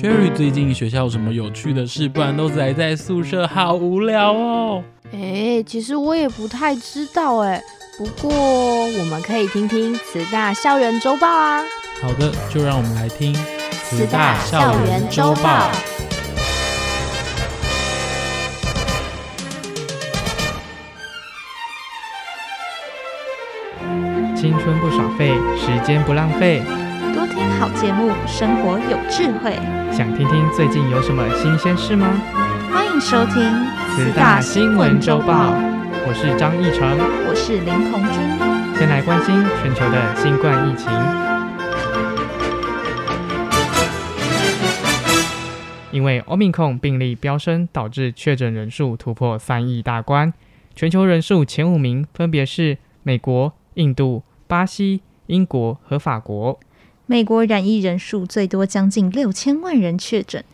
Cherry 最近学校有什么有趣的事？不然都宅在宿舍，好无聊哦。哎，其实我也不太知道哎。不过我们可以听听慈大校园周报啊。好的，就让我们来听慈大校园周报。青春不耍废，时间不浪费。好节目，生活有智慧。想听听最近有什么新鲜事吗？欢迎收听四大新闻周报。我是张义成，我是林彤君。先来关心全球的新冠疫情。因为 Omicron 病例飙升，导致确诊人数突破三亿大关。全球人数前五名分别是美国、印度。巴西、英国和法国，美国染疫人数最多，将近六千万人确诊，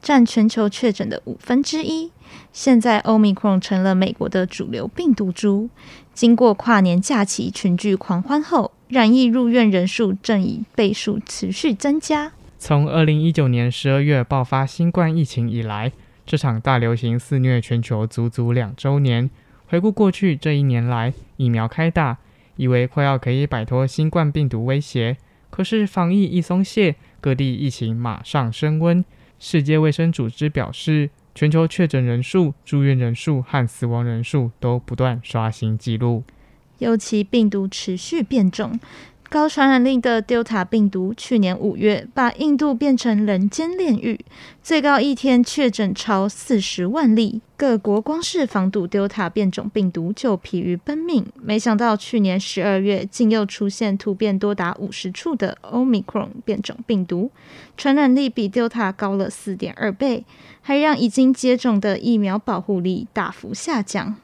占全球确诊的五分之一。现在，Omicron 成了美国的主流病毒株。经过跨年假期群聚狂欢后，染疫入院人数正以倍数持续增加。从二零一九年十二月爆发新冠疫情以来，这场大流行肆虐全球足足两周年。回顾过去这一年来，疫苗开打。以为快要可以摆脱新冠病毒威胁，可是防疫一松懈，各地疫情马上升温。世界卫生组织表示，全球确诊人数、住院人数和死亡人数都不断刷新纪录，尤其病毒持续变种。高传染力的 Delta 病毒去年五月把印度变成人间炼狱，最高一天确诊超四十万例。各国光是防堵 Delta 变种病毒就疲于奔命，没想到去年十二月竟又出现突变多达五十处的 Omicron 变种病毒，传染力比 Delta 高了四点二倍，还让已经接种的疫苗保护力大幅下降。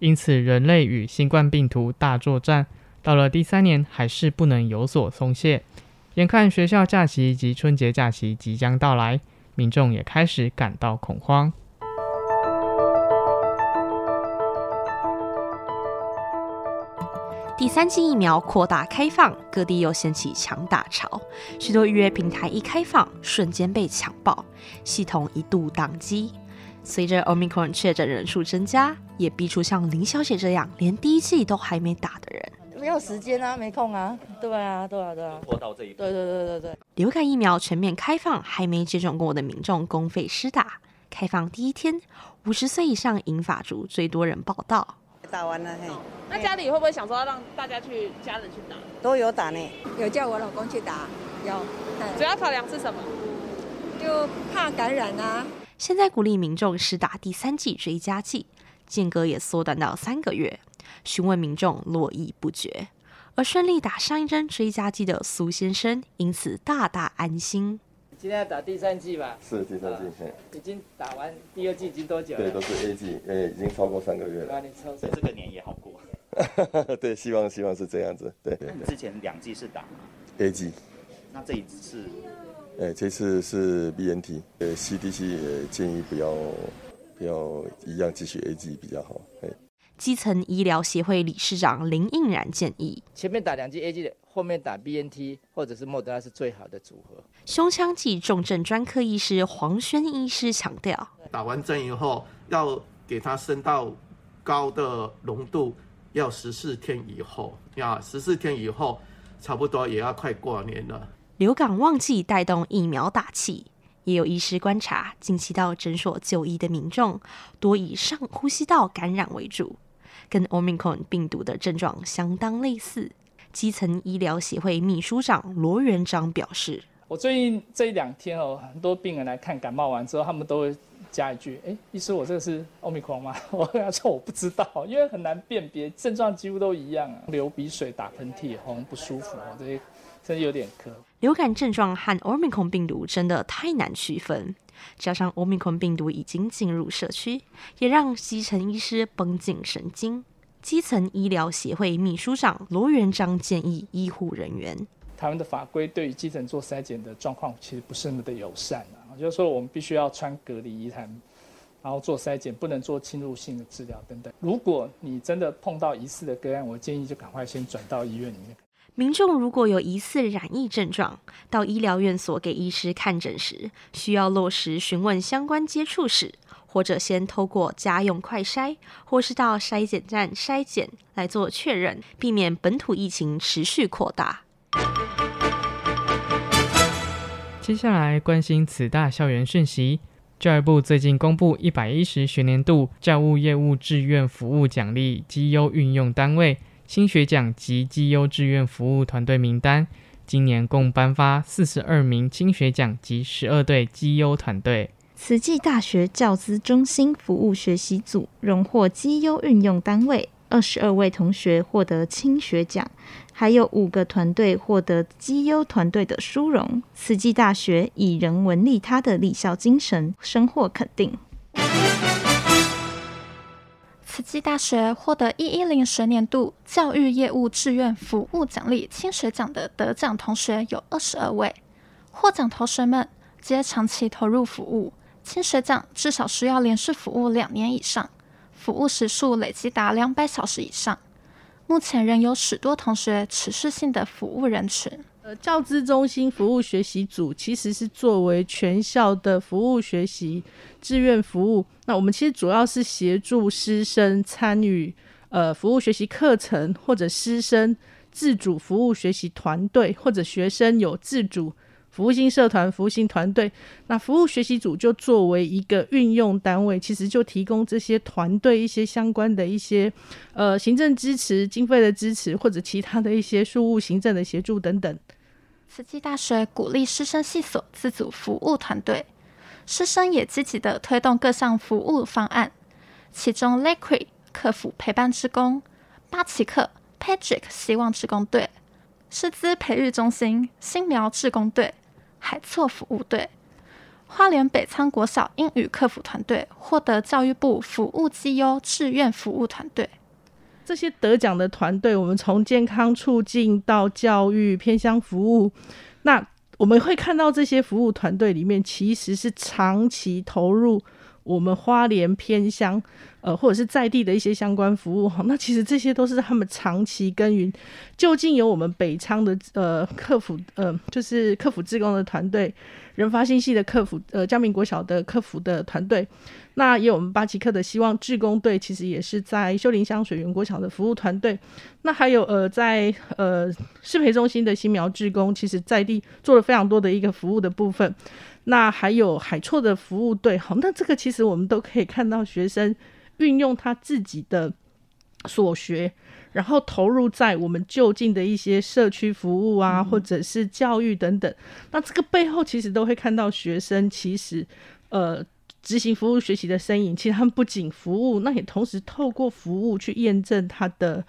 因此，人类与新冠病毒大作战。到了第三年，还是不能有所松懈。眼看学校假期及春节假期即将到来，民众也开始感到恐慌。第三剂疫苗扩大开放，各地又掀起抢打潮，许多预约平台一开放，瞬间被抢爆，系统一度宕机。随着 Omicron 确诊人数增加，也逼出像林小姐这样连第一剂都还没打的人。没有时间啊，没空啊，对啊，对啊，对啊，拖到这一步。对对对对对。流感疫苗全面开放，还没接种过的民众公费施打。开放第一天，五十岁以上银发族最多人报到。打完了嘿。那家里会不会想说要让大家去家人去打？都有打呢，有叫我老公去打，有。主要考量是什么？就怕感染啊。现在鼓励民众施打第三剂追加剂，间隔也缩短到三个月。询问民众络绎不绝，而顺利打上一针追加剂的苏先生因此大大安心。今天要打第三剂吧？是第三剂，已经打完第二剂已经多久了？对，都是 A 剂，呃，已经超过三个月了。那你抽，这个年也好过。对，希望希望是这样子。对，对，之前两剂是打 A 剂，那这一次是？哎，这次是 BNT。呃，CDC 也建议不要不要一样继续 A 剂比较好。哎。基层医疗协会理事长林应然建议：前面打两剂 A G 的，后面打 B N T 或者是莫德纳是最好的组合。胸腔及重症专科医师黄轩医师强调：打完针以后要给它升到高的浓度，要十四天以后，要十四天以后，差不多也要快过年了。流感旺季带动疫苗打气。也有医师观察，近期到诊所就医的民众多以上呼吸道感染为主。跟 Omicron 病毒的症状相当类似。基层医疗协会秘书长罗元章表示：“我最近这一两天哦，很多病人来看感冒完之后，他们都会加一句：‘哎，医师，我这个是 Omicron 吗？’ 我跟他说我不知道，因为很难辨别，症状几乎都一样啊，流鼻水、打喷嚏、喉咙不舒服哦，这些甚至有点咳。流感症状和 Omicron 病毒真的太难区分。”加上欧米孔病毒已经进入社区，也让基层医师绷紧神经。基层医疗协会秘书长罗元章建议医护人员：台湾的法规对于基层做筛检的状况其实不是那么的友善啊，就是说我们必须要穿隔离衣毯，然后做筛检，不能做侵入性的治疗等等。如果你真的碰到疑似的个案，我建议就赶快先转到医院里面。民众如果有疑似染疫症状，到医疗院所给医师看诊时，需要落实询问相关接触史，或者先透过家用快筛，或是到筛检站筛检来做确认，避免本土疫情持续扩大。接下来关心此大校园讯息，教育部最近公布一百一十学年度教务业务志愿服务奖励绩优运用单位。新学奖及绩优志愿服务团队名单，今年共颁发四十二名青学奖及十二对绩优团队。慈济大学教资中心服务学习组荣获绩优运用单位，二十二位同学获得青学奖，还有五个团队获得绩优团队的殊荣。慈济大学以人文利他的立校精神，深获肯定。慈济大学获得一一零学年度教育业务志愿服务奖励青学奖的得奖同学有二十二位，获奖同学们皆长期投入服务，青学奖至少需要连续服务两年以上，服务时数累计达两百小时以上。目前仍有许多同学持续性的服务人群。呃，教资中心服务学习组其实是作为全校的服务学习志愿服务。那我们其实主要是协助师生参与呃服务学习课程，或者师生自主服务学习团队，或者学生有自主服务性社团、服务性团队。那服务学习组就作为一个运用单位，其实就提供这些团队一些相关的一些呃行政支持、经费的支持，或者其他的一些事务行政的协助等等。慈济大学鼓励师生系所自组服务团队，师生也积极的推动各项服务方案。其中，Liquid 客服陪伴职工、巴奇克 Patrick 希望职工队、师资培育中心新苗志工队、海错服务队、花莲北仓国小英语客服团队获得教育部服务绩优志愿服务团队。这些得奖的团队，我们从健康促进到教育偏向服务，那我们会看到这些服务团队里面，其实是长期投入我们花莲偏乡，呃，或者是在地的一些相关服务哈。那其实这些都是他们长期耕耘。究竟有我们北昌的呃客服，呃，就是客服志工的团队，人发信息的客服，呃，江明国小的客服的团队。那也有我们巴奇克的希望志工队，其实也是在秀林乡水源国小的服务团队。那还有呃，在呃适培中心的新苗志工，其实在地做了非常多的一个服务的部分。那还有海错的服务队，好，那这个其实我们都可以看到学生运用他自己的所学，然后投入在我们就近的一些社区服务啊，或者是教育等等。那这个背后其实都会看到学生其实呃。执行服务学习的身影，其实他们不仅服务，那也同时透过服务去验证他的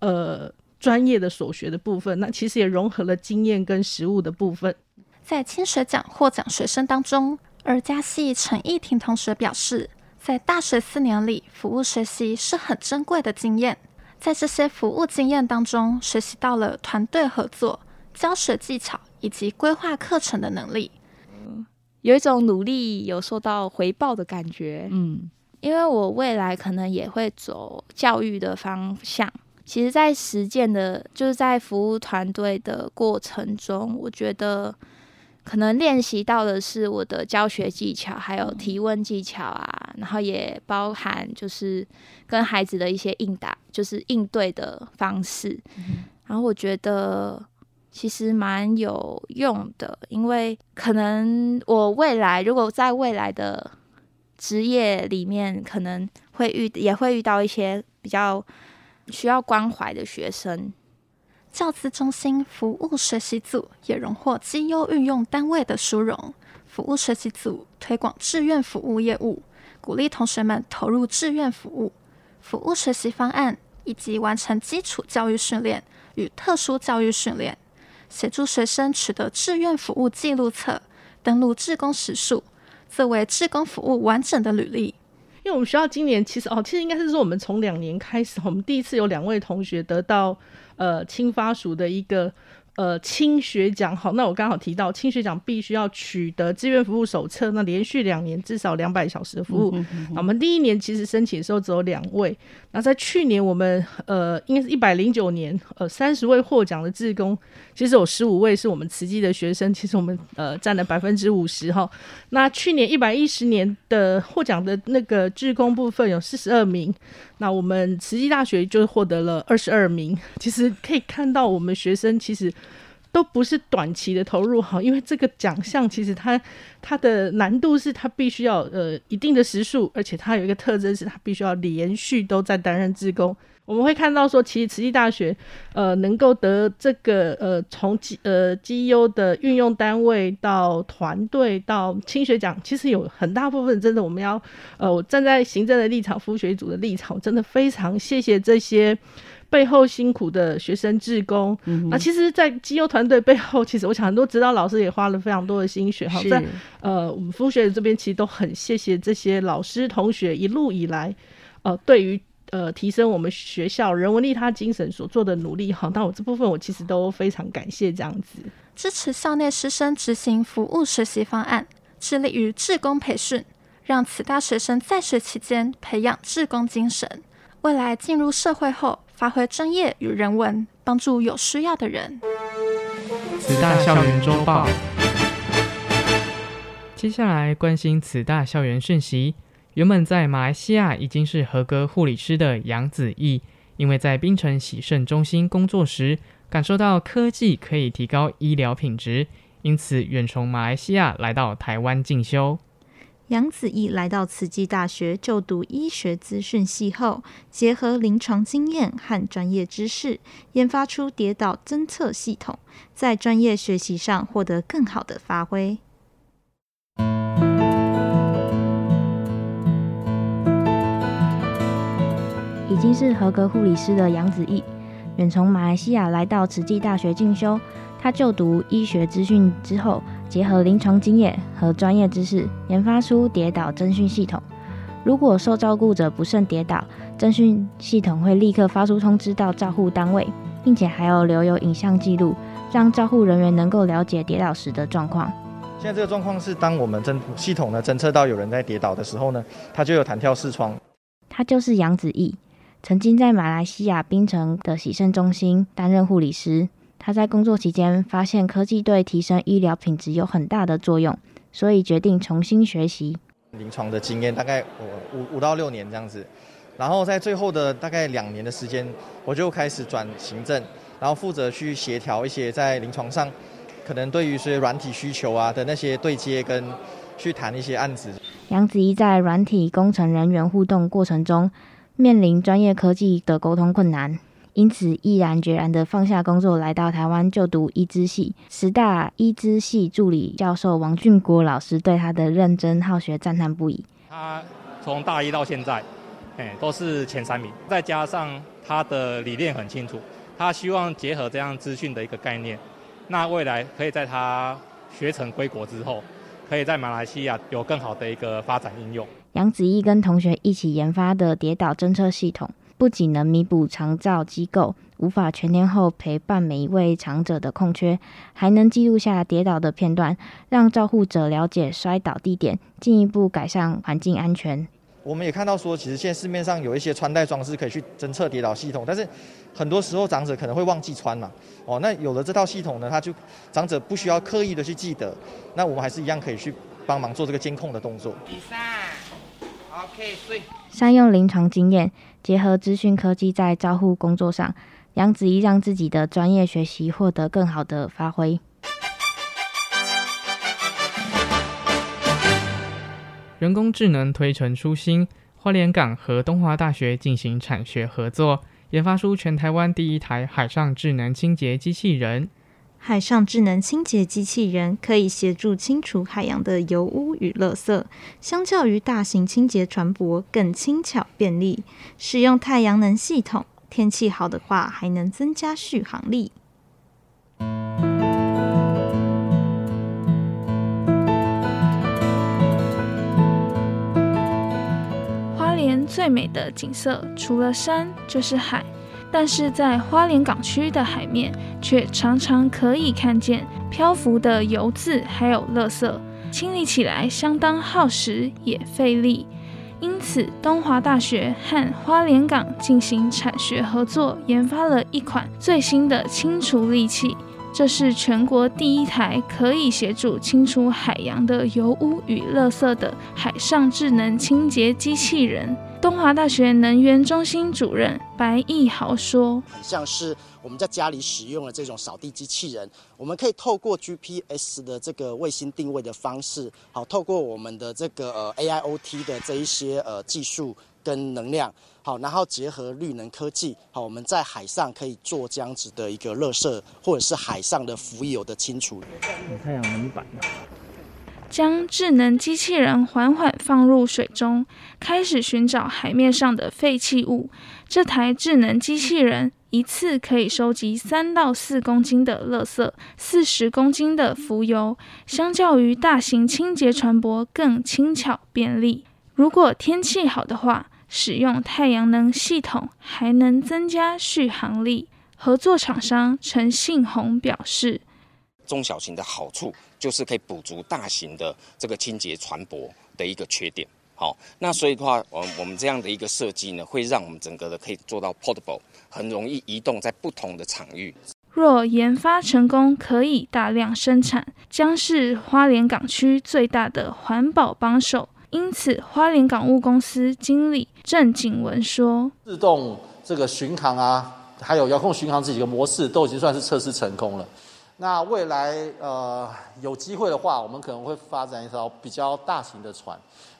呃专业的所学的部分。那其实也融合了经验跟实务的部分。在青学奖获奖学生当中，而家系陈义婷同学表示，在大学四年里，服务学习是很珍贵的经验。在这些服务经验当中，学习到了团队合作、教学技巧以及规划课程的能力。嗯有一种努力有受到回报的感觉，嗯，因为我未来可能也会走教育的方向。其实，在实践的，就是在服务团队的过程中，我觉得可能练习到的是我的教学技巧，还有提问技巧啊，然后也包含就是跟孩子的一些应答，就是应对的方式。嗯，然后我觉得。其实蛮有用的，因为可能我未来如果在未来的职业里面，可能会遇也会遇到一些比较需要关怀的学生。教资中心服务学习组也荣获绩优运用单位的殊荣。服务学习组推广志愿服务业务，鼓励同学们投入志愿服务、服务学习方案，以及完成基础教育训练与特殊教育训练。协助学生取得志愿服务记录册，登录志工时数，作为志工服务完整的履历。因为我们学校今年其实哦，其实应该是说我们从两年开始，我们第一次有两位同学得到呃青发署的一个呃，青学奖好，那我刚好提到青学奖必须要取得志愿服务手册，那连续两年至少两百小时的服务。嗯、哼哼我们第一年其实申请的时候只有两位，那在去年我们呃，应该是一百零九年，呃，三十位获奖的志工，其实有十五位是我们慈济的学生，其实我们呃占了百分之五十哈。那去年一百一十年的获奖的那个志工部分有四十二名，那我们慈济大学就获得了二十二名。其实可以看到我们学生其实。都不是短期的投入哈，因为这个奖项其实它它的难度是它必须要呃一定的时数，而且它有一个特征是它必须要连续都在担任志工。我们会看到说，其实慈济大学呃能够得这个呃从绩呃绩优的运用单位到团队到青学奖，其实有很大部分真的我们要呃我站在行政的立场、服务学组的立场，真的非常谢谢这些。背后辛苦的学生志工，嗯、哼那其实，在绩优团队背后，其实我想很多指导老师也花了非常多的心血。好在呃，我们服务学这边其实都很谢谢这些老师同学一路以来，呃，对于呃提升我们学校人文利他精神所做的努力。好，那我这部分我其实都非常感谢这样子。支持校内师生执行服务学习方案，致力于志工培训，让此大学生在学期间培养志工精神，未来进入社会后。发挥专业与人文，帮助有需要的人。慈大校园周报。接下来关心慈大校园讯息。原本在马来西亚已经是合格护理师的杨子毅，因为在槟城洗肾中心工作时，感受到科技可以提高医疗品质，因此远从马来西亚来到台湾进修。杨子毅来到慈济大学就读医学资讯系后，结合临床经验和专业知识，研发出跌倒侦测系统，在专业学习上获得更好的发挥。已经是合格护理师的杨子毅，远从马来西亚来到慈济大学进修。他就读医学资讯之后，结合临床经验和专业知识，研发出跌倒侦讯系统。如果受照顾者不慎跌倒，侦讯系统会立刻发出通知到照护单位，并且还有留有影像记录，让照护人员能够了解跌倒时的状况。现在这个状况是，当我们侦系统呢侦测到有人在跌倒的时候呢，它就有弹跳视窗。他就是杨子毅，曾经在马来西亚槟城的洗肾中心担任护理师。他在工作期间发现科技对提升医疗品质有很大的作用，所以决定重新学习。临床的经验大概五五到六年这样子，然后在最后的大概两年的时间，我就开始转行政，然后负责去协调一些在临床上可能对于一些软体需求啊的那些对接跟去谈一些案子。杨子怡在软体工程人员互动过程中，面临专业科技的沟通困难。因此，毅然决然的放下工作，来到台湾就读医资系。十大医资系助理教授王俊国老师对他的认真好学赞叹不已。他从大一到现在，哎，都是前三名。再加上他的理念很清楚，他希望结合这样资讯的一个概念，那未来可以在他学成归国之后，可以在马来西亚有更好的一个发展应用。杨子毅跟同学一起研发的跌倒侦测系统。不仅能弥补长照机构无法全天候陪伴每一位长者的空缺，还能记录下跌倒的片段，让照护者了解摔倒地点，进一步改善环境安全。我们也看到说，其实现在市面上有一些穿戴装置可以去侦测跌倒系统，但是很多时候长者可能会忘记穿嘛。哦，那有了这套系统呢，他就长者不需要刻意的去记得，那我们还是一样可以去帮忙做这个监控的动作。比赛，OK，对。善用临床经验。结合资讯科技在照护工作上，杨子怡让自己的专业学习获得更好的发挥。人工智能推陈出新，花莲港和东华大学进行产学合作，研发出全台湾第一台海上智能清洁机器人。海上智能清洁机器人可以协助清除海洋的油污与垃圾，相较于大型清洁船舶更轻巧便利。使用太阳能系统，天气好的话还能增加续航力。花莲最美的景色，除了山就是海。但是在花莲港区的海面，却常常可以看见漂浮的油渍还有垃圾，清理起来相当耗时也费力。因此，东华大学和花莲港进行产学合作，研发了一款最新的清除利器。这是全国第一台可以协助清除海洋的油污与垃圾的海上智能清洁机器人。东华大学能源中心主任白义豪说：“很像是我们在家里使用的这种扫地机器人，我们可以透过 GPS 的这个卫星定位的方式，好，透过我们的这个呃 AIoT 的这一些呃技术跟能量。”好，然后结合绿能科技，好，我们在海上可以做这样子的一个垃圾，或者是海上的浮油的清除。太阳能板，将智能机器人缓缓放入水中，开始寻找海面上的废弃物。这台智能机器人一次可以收集三到四公斤的垃圾，四十公斤的浮油，相较于大型清洁船舶更轻巧便利。如果天气好的话，使用太阳能系统还能增加续航力。合作厂商陈信宏表示：“中小型的好处就是可以补足大型的这个清洁船舶的一个缺点。好，那所以的话，我我们这样的一个设计呢，会让我们整个的可以做到 portable，很容易移动在不同的场域。若研发成功，可以大量生产，将是花莲港区最大的环保帮手。”因此，花莲港务公司经理郑景文说：“自动这个巡航啊，还有遥控巡航这几个模式都已经算是测试成功了。那未来呃有机会的话，我们可能会发展一艘比较大型的船，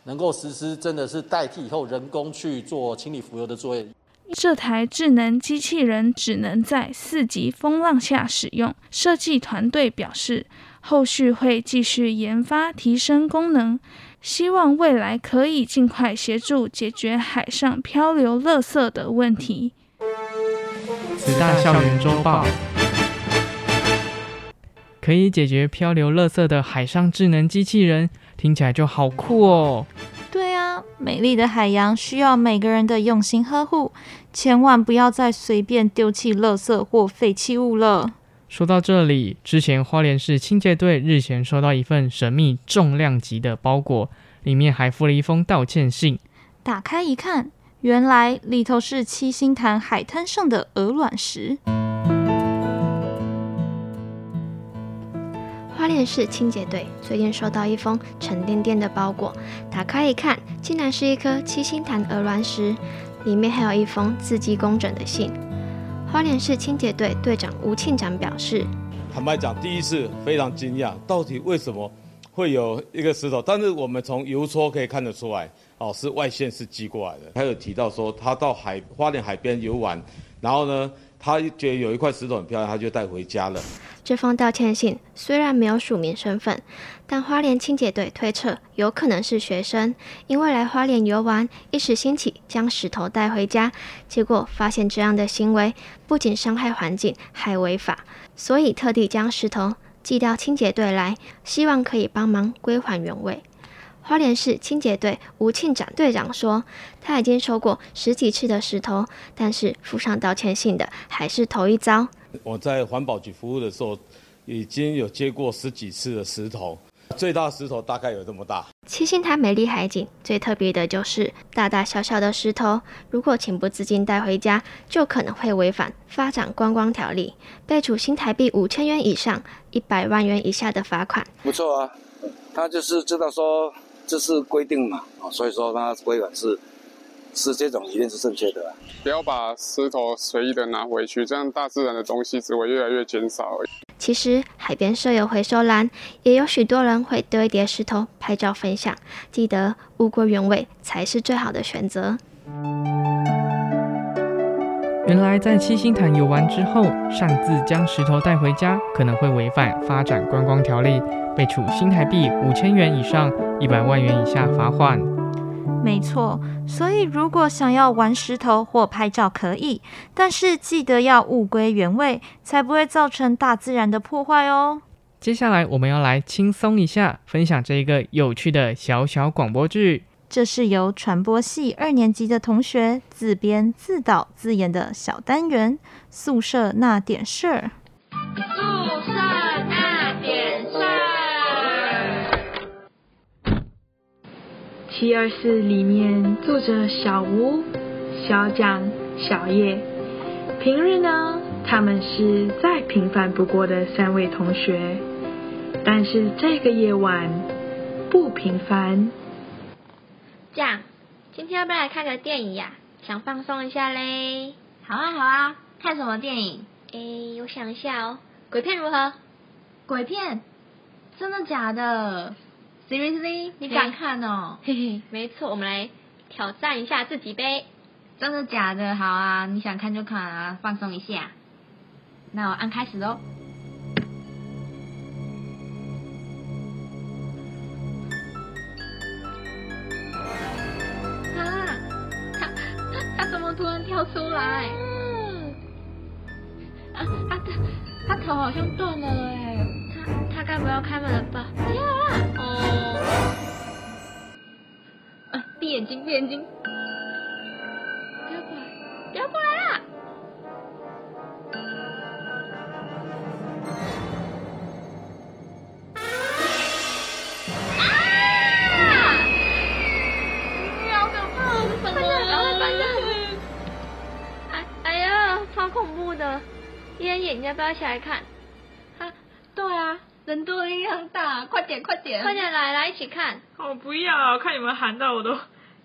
能够实施真的是代替以后人工去做清理浮油的作业。这台智能机器人只能在四级风浪下使用。设计团队表示，后续会继续研发提升功能。”希望未来可以尽快协助解决海上漂流垃圾的问题。慈大校园周报，可以解决漂流垃圾的海上智能机器人，听起来就好酷哦。对啊，美丽的海洋需要每个人的用心呵护，千万不要再随便丢弃垃圾或废弃物了。说到这里，之前花莲市清洁队日前收到一份神秘重量级的包裹，里面还附了一封道歉信。打开一看，原来里头是七星潭海滩上的鹅卵石。花莲市清洁队最近收到一封沉甸甸的包裹，打开一看，竟然是一颗七星潭鹅卵石，里面还有一封字迹工整的信。花莲市清洁队队长吴庆长表示：“坦白讲，第一次非常惊讶，到底为什么会有一个石头？但是我们从邮戳可以看得出来，哦，是外线是寄过来的。他有提到说，他到海花莲海边游玩，然后呢，他觉得有一块石头很漂亮，他就带回家了。”这封道歉信虽然没有署名身份，但花莲清洁队推测有可能是学生，因为来花莲游玩，一时兴起将石头带回家，结果发现这样的行为不仅伤害环境，还违法，所以特地将石头寄到清洁队来，希望可以帮忙归还原位。花莲市清洁队吴庆展队长说，他已经收过十几次的石头，但是附上道歉信的还是头一遭。我在环保局服务的时候，已经有接过十几次的石头，最大石头大概有这么大。七星潭美丽海景最特别的就是大大小小的石头，如果情不自禁带回家，就可能会违反发展观光条例，被处新台币五千元以上一百万元以下的罚款。不错啊，他就是知道说这是规定嘛，啊，所以说他规管是。是这种一定是正确的啊。不要把石头随意的拿回去，这样大自然的东西只会越来越减少而已。其实海边设有回收篮，也有许多人会堆叠石头拍照分享。记得物归原位才是最好的选择。原来在七星潭游玩之后，擅自将石头带回家，可能会违反发展观光条例，被处新台币五千元以上一百万元以下罚款。没错，所以如果想要玩石头或拍照可以，但是记得要物归原位，才不会造成大自然的破坏哦。接下来我们要来轻松一下，分享这一个有趣的小小广播剧。这是由传播系二年级的同学自编自导自演的小单元《宿舍那点事儿》。七二四里面住着小吴、小蒋、小叶。平日呢，他们是再平凡不过的三位同学，但是这个夜晚不平凡。这样，今天要不要来看个电影呀？想放松一下嘞。好啊，好啊，看什么电影？诶，我想一下哦，鬼片如何？鬼片？真的假的？Seriously？你敢看哦？嘿嘿，没错，我们来挑战一下自己呗。真的假的？好啊，你想看就看啊，放松一下。那我按开始喽。啊！他他怎么突然跳出来，嗯、啊，他他他头好像断了哎，他该不要开门了吧？不要啊！闭眼睛，闭眼睛，不要过来，不要过来啦！好可怕哦！快点，不要来反。哎，哎呀，好恐怖的，闭上眼睛，不要起来看。人多力量大，快点快点，快点来来一起看。我不要，看你们喊到我都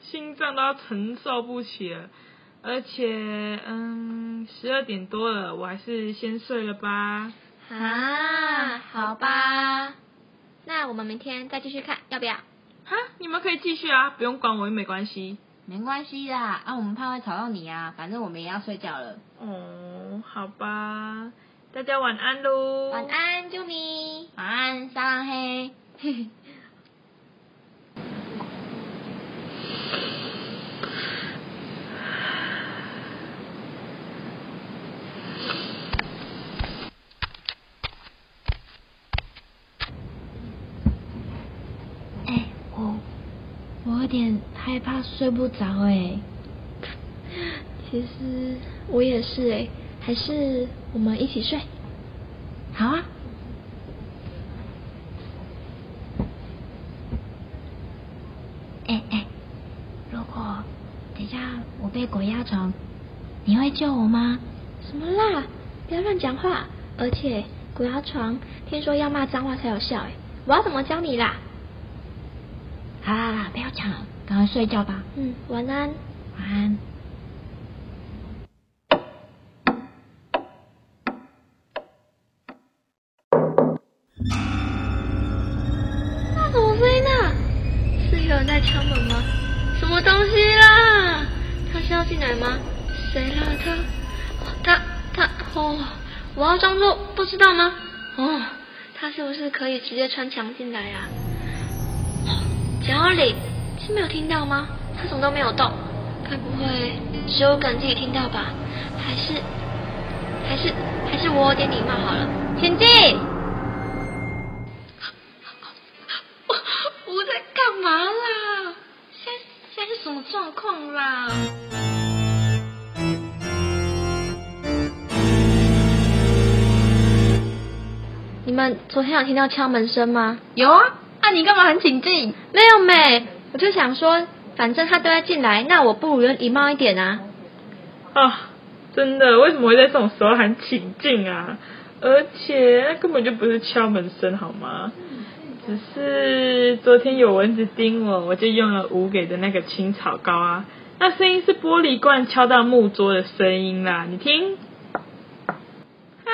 心脏都要承受不起了。而且，嗯，十二点多了，我还是先睡了吧。啊，好吧，那我们明天再继续看，要不要？哈，你们可以继续啊，不用管我，又没关系。没关系啦，啊，我们怕会吵到你啊，反正我们也要睡觉了。哦，好吧，大家晚安喽。晚安，啾咪。晚安，撒浪嘿。嘿嘿。哎，我我有点害怕睡不着哎。其实我也是哎，还是我们一起睡？好啊。哎哎，如果等下我被鬼压床，你会救我吗？什么啦？不要乱讲话！而且鬼压床，听说要骂脏话才有效哎，我要怎么教你啦？好啦啦，不要讲了，赶快睡觉吧。嗯，晚安。晚安。吗？谁啦？他，他，他，哦，我要装作不知道吗？哦，他是不是可以直接穿墙进来啊？简奥里是没有听到吗？他怎么都没有动，该不会只有敢自己听到吧？还是，还是，还是我有点礼貌好了，请进我在。干嘛啦？现在现在是什么状况啦？们昨天有听到敲门声吗？有啊。那、啊、你干嘛很警惕？没有没，我就想说，反正他都要进来，那我不如有礼貌一点啊。啊，真的？为什么会在这种时候喊请进啊？而且根本就不是敲门声，好吗？只是昨天有蚊子叮我，我就用了吴给的那个青草膏啊。那声音是玻璃罐敲到木桌的声音啦，你听。啊？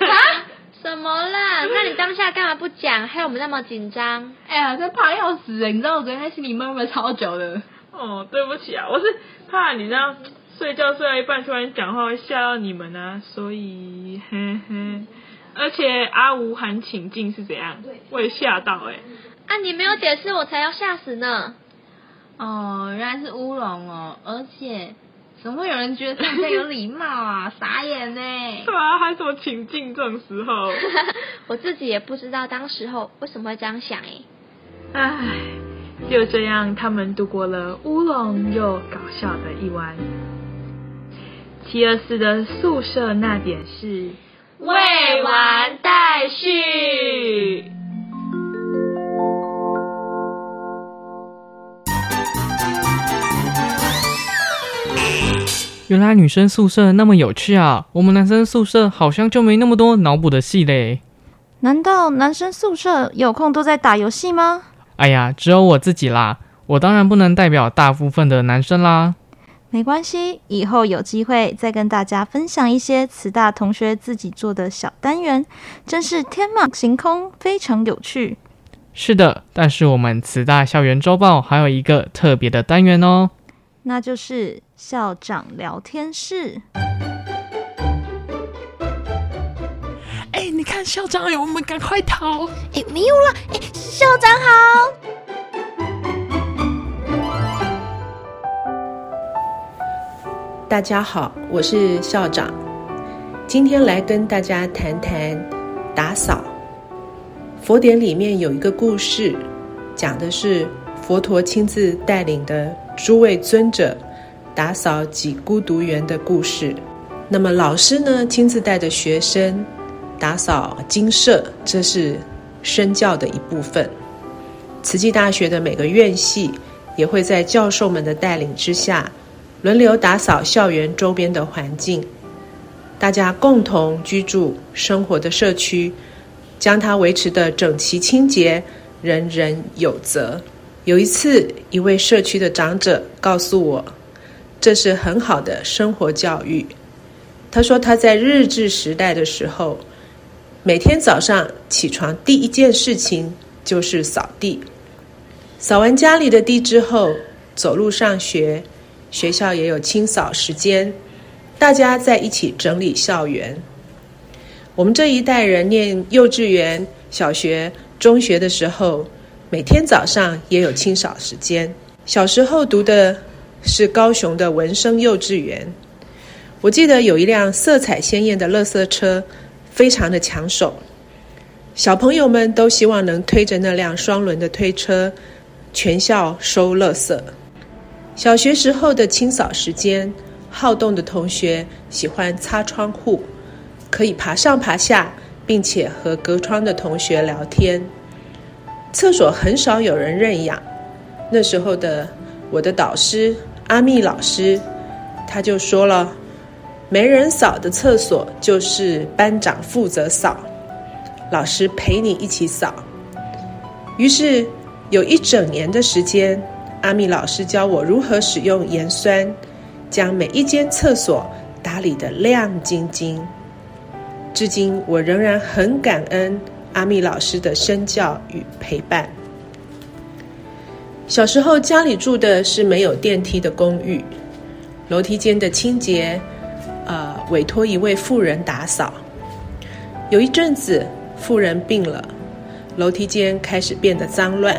啊？什么啦？那你当下干嘛不讲？害我们那么紧张。哎呀，这怕要死人！你知道我昨天在心里闷闷超久的。哦，对不起啊，我是怕你这样睡觉睡到一半突然讲话会吓到你们啊，所以嘿嘿。而且阿吴喊请进是怎样？我也吓到哎、欸！啊，你没有解释，我才要吓死呢。哦，原来是乌龙哦！而且怎么会有人觉得他有礼貌啊？傻眼呢！对啊，还说请进这种时候？我自己也不知道当时候为什么会这样想哎。唉，就这样，他们度过了乌龙又搞笑的一晚。七二四的宿舍那点事，未完待续。原来女生宿舍那么有趣啊！我们男生宿舍好像就没那么多脑补的戏嘞。难道男生宿舍有空都在打游戏吗？哎呀，只有我自己啦，我当然不能代表大部分的男生啦。没关系，以后有机会再跟大家分享一些慈大同学自己做的小单元，真是天马行空，非常有趣。是的，但是我们慈大校园周报还有一个特别的单元哦，那就是校长聊天室。哎，你看校长，哎，我们赶快逃！哎，没有了，哎，校长好。大家好，我是校长，今天来跟大家谈谈打扫。佛典里面有一个故事，讲的是佛陀亲自带领的诸位尊者打扫几孤独园的故事。那么老师呢，亲自带着学生打扫精舍，这是身教的一部分。慈济大学的每个院系也会在教授们的带领之下，轮流打扫校园周边的环境，大家共同居住生活的社区，将它维持的整齐清洁，人人有责。有一次，一位社区的长者告诉我，这是很好的生活教育。他说他在日治时代的时候，每天早上起床第一件事情就是扫地，扫完家里的地之后，走路上学。学校也有清扫时间，大家在一起整理校园。我们这一代人念幼稚园、小学、中学的时候，每天早上也有清扫时间。小时候读的是高雄的文生幼稚园，我记得有一辆色彩鲜艳的垃圾车，非常的抢手，小朋友们都希望能推着那辆双轮的推车，全校收垃圾。小学时候的清扫时间，好动的同学喜欢擦窗户，可以爬上爬下，并且和隔窗的同学聊天。厕所很少有人认养，那时候的我的导师阿密老师，他就说了：“没人扫的厕所就是班长负责扫，老师陪你一起扫。”于是有一整年的时间。阿密老师教我如何使用盐酸，将每一间厕所打理得亮晶晶。至今，我仍然很感恩阿密老师的身教与陪伴。小时候家里住的是没有电梯的公寓，楼梯间的清洁，呃，委托一位妇人打扫。有一阵子，妇人病了，楼梯间开始变得脏乱。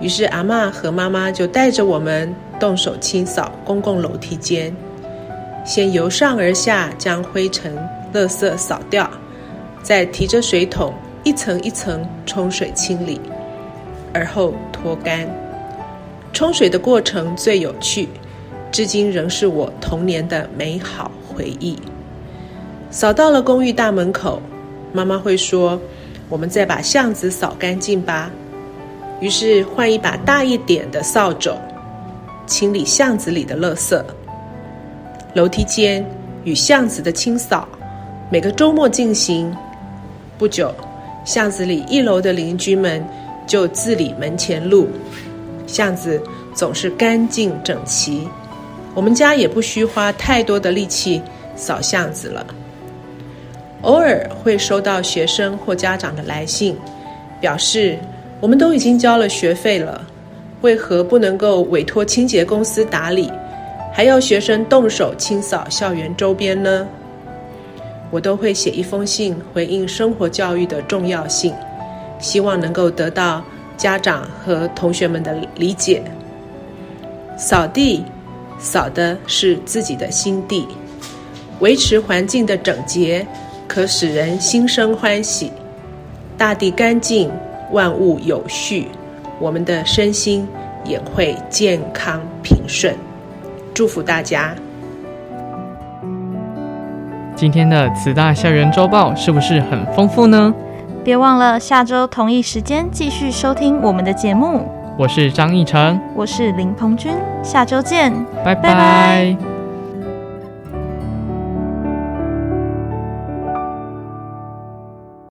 于是阿嬷和妈妈就带着我们动手清扫公共楼梯间，先由上而下将灰尘、垃圾扫掉，再提着水桶一层一层冲水清理，而后拖干。冲水的过程最有趣，至今仍是我童年的美好回忆。扫到了公寓大门口，妈妈会说：“我们再把巷子扫干净吧。”于是换一把大一点的扫帚，清理巷子里的垃圾。楼梯间与巷子的清扫，每个周末进行。不久，巷子里一楼的邻居们就自理门前路，巷子总是干净整齐。我们家也不需花太多的力气扫巷子了。偶尔会收到学生或家长的来信，表示。我们都已经交了学费了，为何不能够委托清洁公司打理，还要学生动手清扫校园周边呢？我都会写一封信回应生活教育的重要性，希望能够得到家长和同学们的理解。扫地，扫的是自己的心地，维持环境的整洁，可使人心生欢喜。大地干净。万物有序，我们的身心也会健康平顺。祝福大家！今天的慈大校园周报是不是很丰富呢？别忘了下周同一时间继续收听我们的节目。我是张义成，我是林鹏君，下周见，拜拜。拜拜。